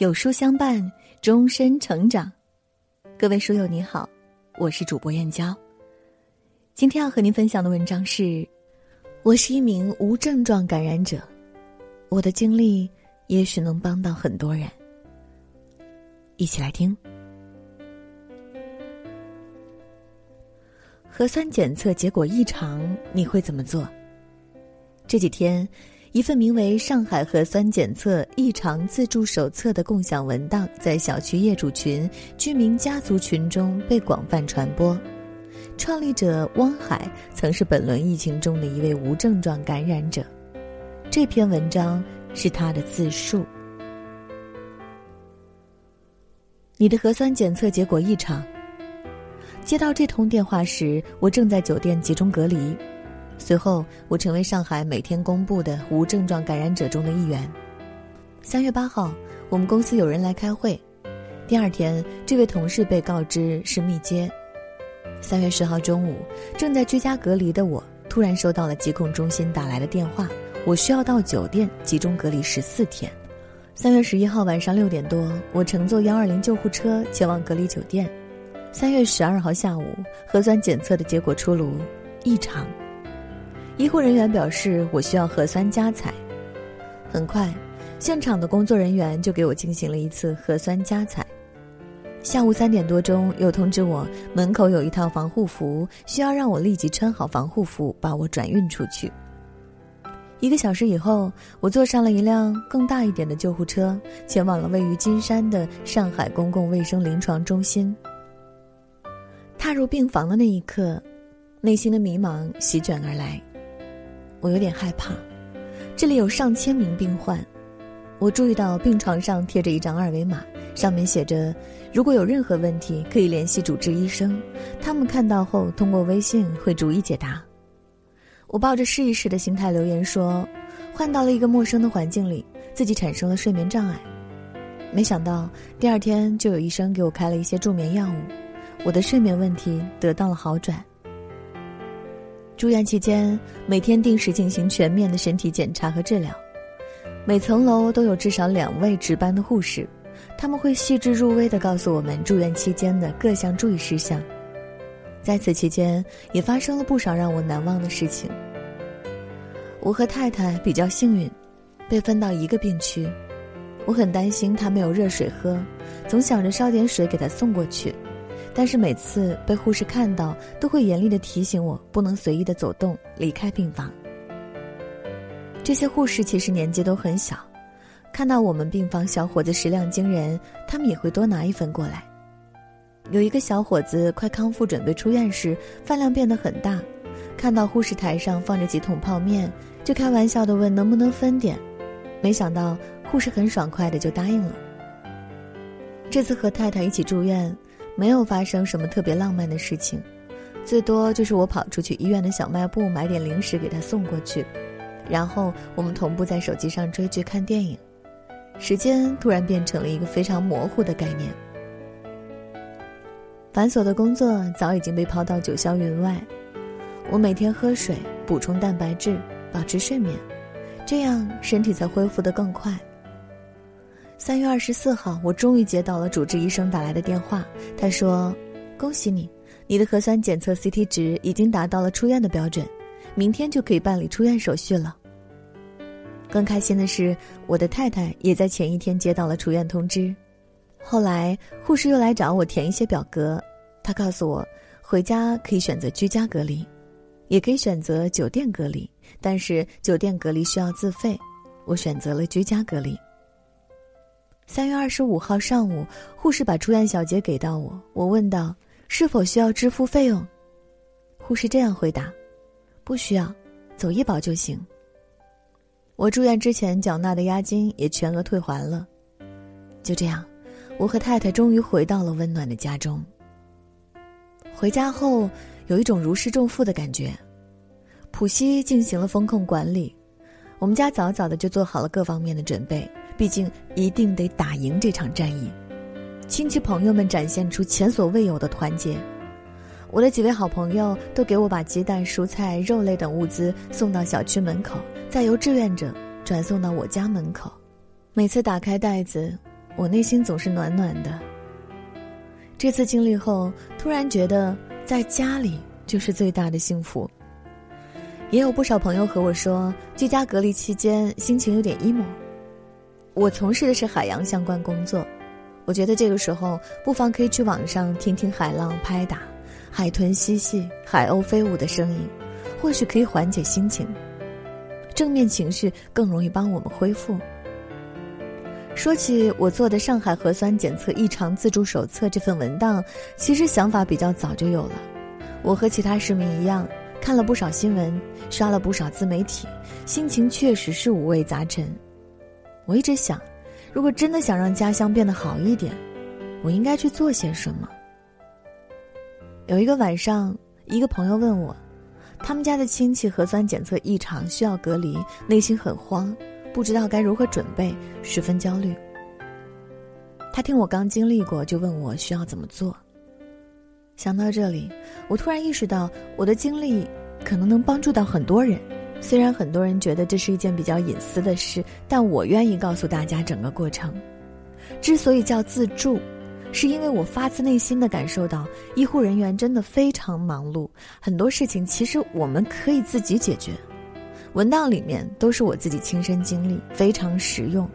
有书相伴，终身成长。各位书友你好，我是主播燕娇。今天要和您分享的文章是：我是一名无症状感染者，我的经历也许能帮到很多人。一起来听。核酸检测结果异常，你会怎么做？这几天。一份名为《上海核酸检测异常自助手册》的共享文档在小区业主群、居民家族群中被广泛传播。创立者汪海曾是本轮疫情中的一位无症状感染者。这篇文章是他的自述。你的核酸检测结果异常。接到这通电话时，我正在酒店集中隔离。随后，我成为上海每天公布的无症状感染者中的一员。三月八号，我们公司有人来开会，第二天，这位同事被告知是密接。三月十号中午，正在居家隔离的我，突然收到了疾控中心打来的电话，我需要到酒店集中隔离十四天。三月十一号晚上六点多，我乘坐幺二零救护车前往隔离酒店。三月十二号下午，核酸检测的结果出炉，异常。医护人员表示，我需要核酸加采。很快，现场的工作人员就给我进行了一次核酸加采。下午三点多钟，又通知我门口有一套防护服，需要让我立即穿好防护服，把我转运出去。一个小时以后，我坐上了一辆更大一点的救护车，前往了位于金山的上海公共卫生临床中心。踏入病房的那一刻，内心的迷茫席卷而来。我有点害怕，这里有上千名病患。我注意到病床上贴着一张二维码，上面写着：“如果有任何问题，可以联系主治医生，他们看到后通过微信会逐一解答。”我抱着试一试的心态留言说：“换到了一个陌生的环境里，自己产生了睡眠障碍。”没想到第二天就有医生给我开了一些助眠药物，我的睡眠问题得到了好转。住院期间，每天定时进行全面的身体检查和治疗。每层楼都有至少两位值班的护士，他们会细致入微地告诉我们住院期间的各项注意事项。在此期间，也发生了不少让我难忘的事情。我和太太比较幸运，被分到一个病区。我很担心她没有热水喝，总想着烧点水给她送过去。但是每次被护士看到，都会严厉的提醒我不能随意的走动离开病房。这些护士其实年纪都很小，看到我们病房小伙子食量惊人，他们也会多拿一份过来。有一个小伙子快康复准备出院时，饭量变得很大，看到护士台上放着几桶泡面，就开玩笑的问能不能分点，没想到护士很爽快的就答应了。这次和太太一起住院。没有发生什么特别浪漫的事情，最多就是我跑出去医院的小卖部买点零食给他送过去，然后我们同步在手机上追剧看电影，时间突然变成了一个非常模糊的概念。繁琐的工作早已经被抛到九霄云外，我每天喝水补充蛋白质，保持睡眠，这样身体才恢复得更快。三月二十四号，我终于接到了主治医生打来的电话。他说：“恭喜你，你的核酸检测 CT 值已经达到了出院的标准，明天就可以办理出院手续了。”更开心的是，我的太太也在前一天接到了出院通知。后来，护士又来找我填一些表格，他告诉我，回家可以选择居家隔离，也可以选择酒店隔离，但是酒店隔离需要自费。我选择了居家隔离。三月二十五号上午，护士把出院小结给到我。我问道：“是否需要支付费用？”护士这样回答：“不需要，走医保就行。”我住院之前缴纳的押金也全额退还了。就这样，我和太太终于回到了温暖的家中。回家后，有一种如释重负的感觉。浦西进行了风控管理，我们家早早的就做好了各方面的准备。毕竟一定得打赢这场战役，亲戚朋友们展现出前所未有的团结。我的几位好朋友都给我把鸡蛋、蔬菜、肉类等物资送到小区门口，再由志愿者转送到我家门口。每次打开袋子，我内心总是暖暖的。这次经历后，突然觉得在家里就是最大的幸福。也有不少朋友和我说，居家隔离期间心情有点 emo。我从事的是海洋相关工作，我觉得这个时候不妨可以去网上听听海浪拍打、海豚嬉戏、海鸥飞舞的声音，或许可以缓解心情。正面情绪更容易帮我们恢复。说起我做的上海核酸检测异常自助手册这份文档，其实想法比较早就有了。我和其他市民一样，看了不少新闻，刷了不少自媒体，心情确实是五味杂陈。我一直想，如果真的想让家乡变得好一点，我应该去做些什么。有一个晚上，一个朋友问我，他们家的亲戚核酸检测异常，需要隔离，内心很慌，不知道该如何准备，十分焦虑。他听我刚经历过，就问我需要怎么做。想到这里，我突然意识到，我的经历可能能帮助到很多人。虽然很多人觉得这是一件比较隐私的事，但我愿意告诉大家整个过程。之所以叫自助，是因为我发自内心的感受到，医护人员真的非常忙碌，很多事情其实我们可以自己解决。文档里面都是我自己亲身经历，非常实用。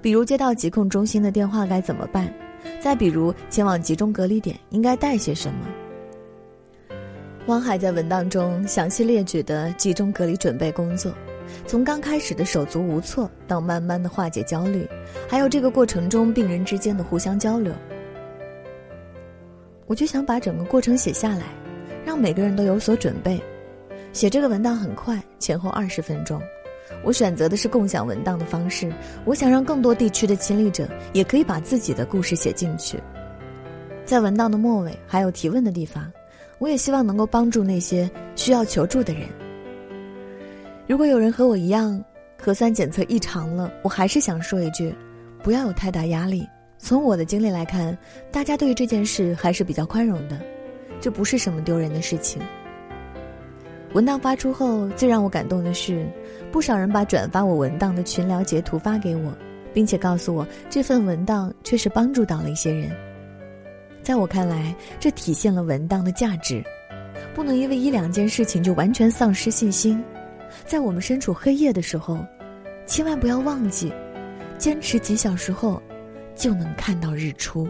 比如接到疾控中心的电话该怎么办，再比如前往集中隔离点应该带些什么。汪海在文档中详细列举的集中隔离准备工作，从刚开始的手足无措到慢慢的化解焦虑，还有这个过程中病人之间的互相交流，我就想把整个过程写下来，让每个人都有所准备。写这个文档很快，前后二十分钟。我选择的是共享文档的方式，我想让更多地区的亲历者也可以把自己的故事写进去。在文档的末尾还有提问的地方。我也希望能够帮助那些需要求助的人。如果有人和我一样核酸检测异常了，我还是想说一句：不要有太大压力。从我的经历来看，大家对于这件事还是比较宽容的，这不是什么丢人的事情。文档发出后，最让我感动的是，不少人把转发我文档的群聊截图发给我，并且告诉我这份文档确实帮助到了一些人。在我看来，这体现了文档的价值。不能因为一两件事情就完全丧失信心。在我们身处黑夜的时候，千万不要忘记，坚持几小时后，就能看到日出。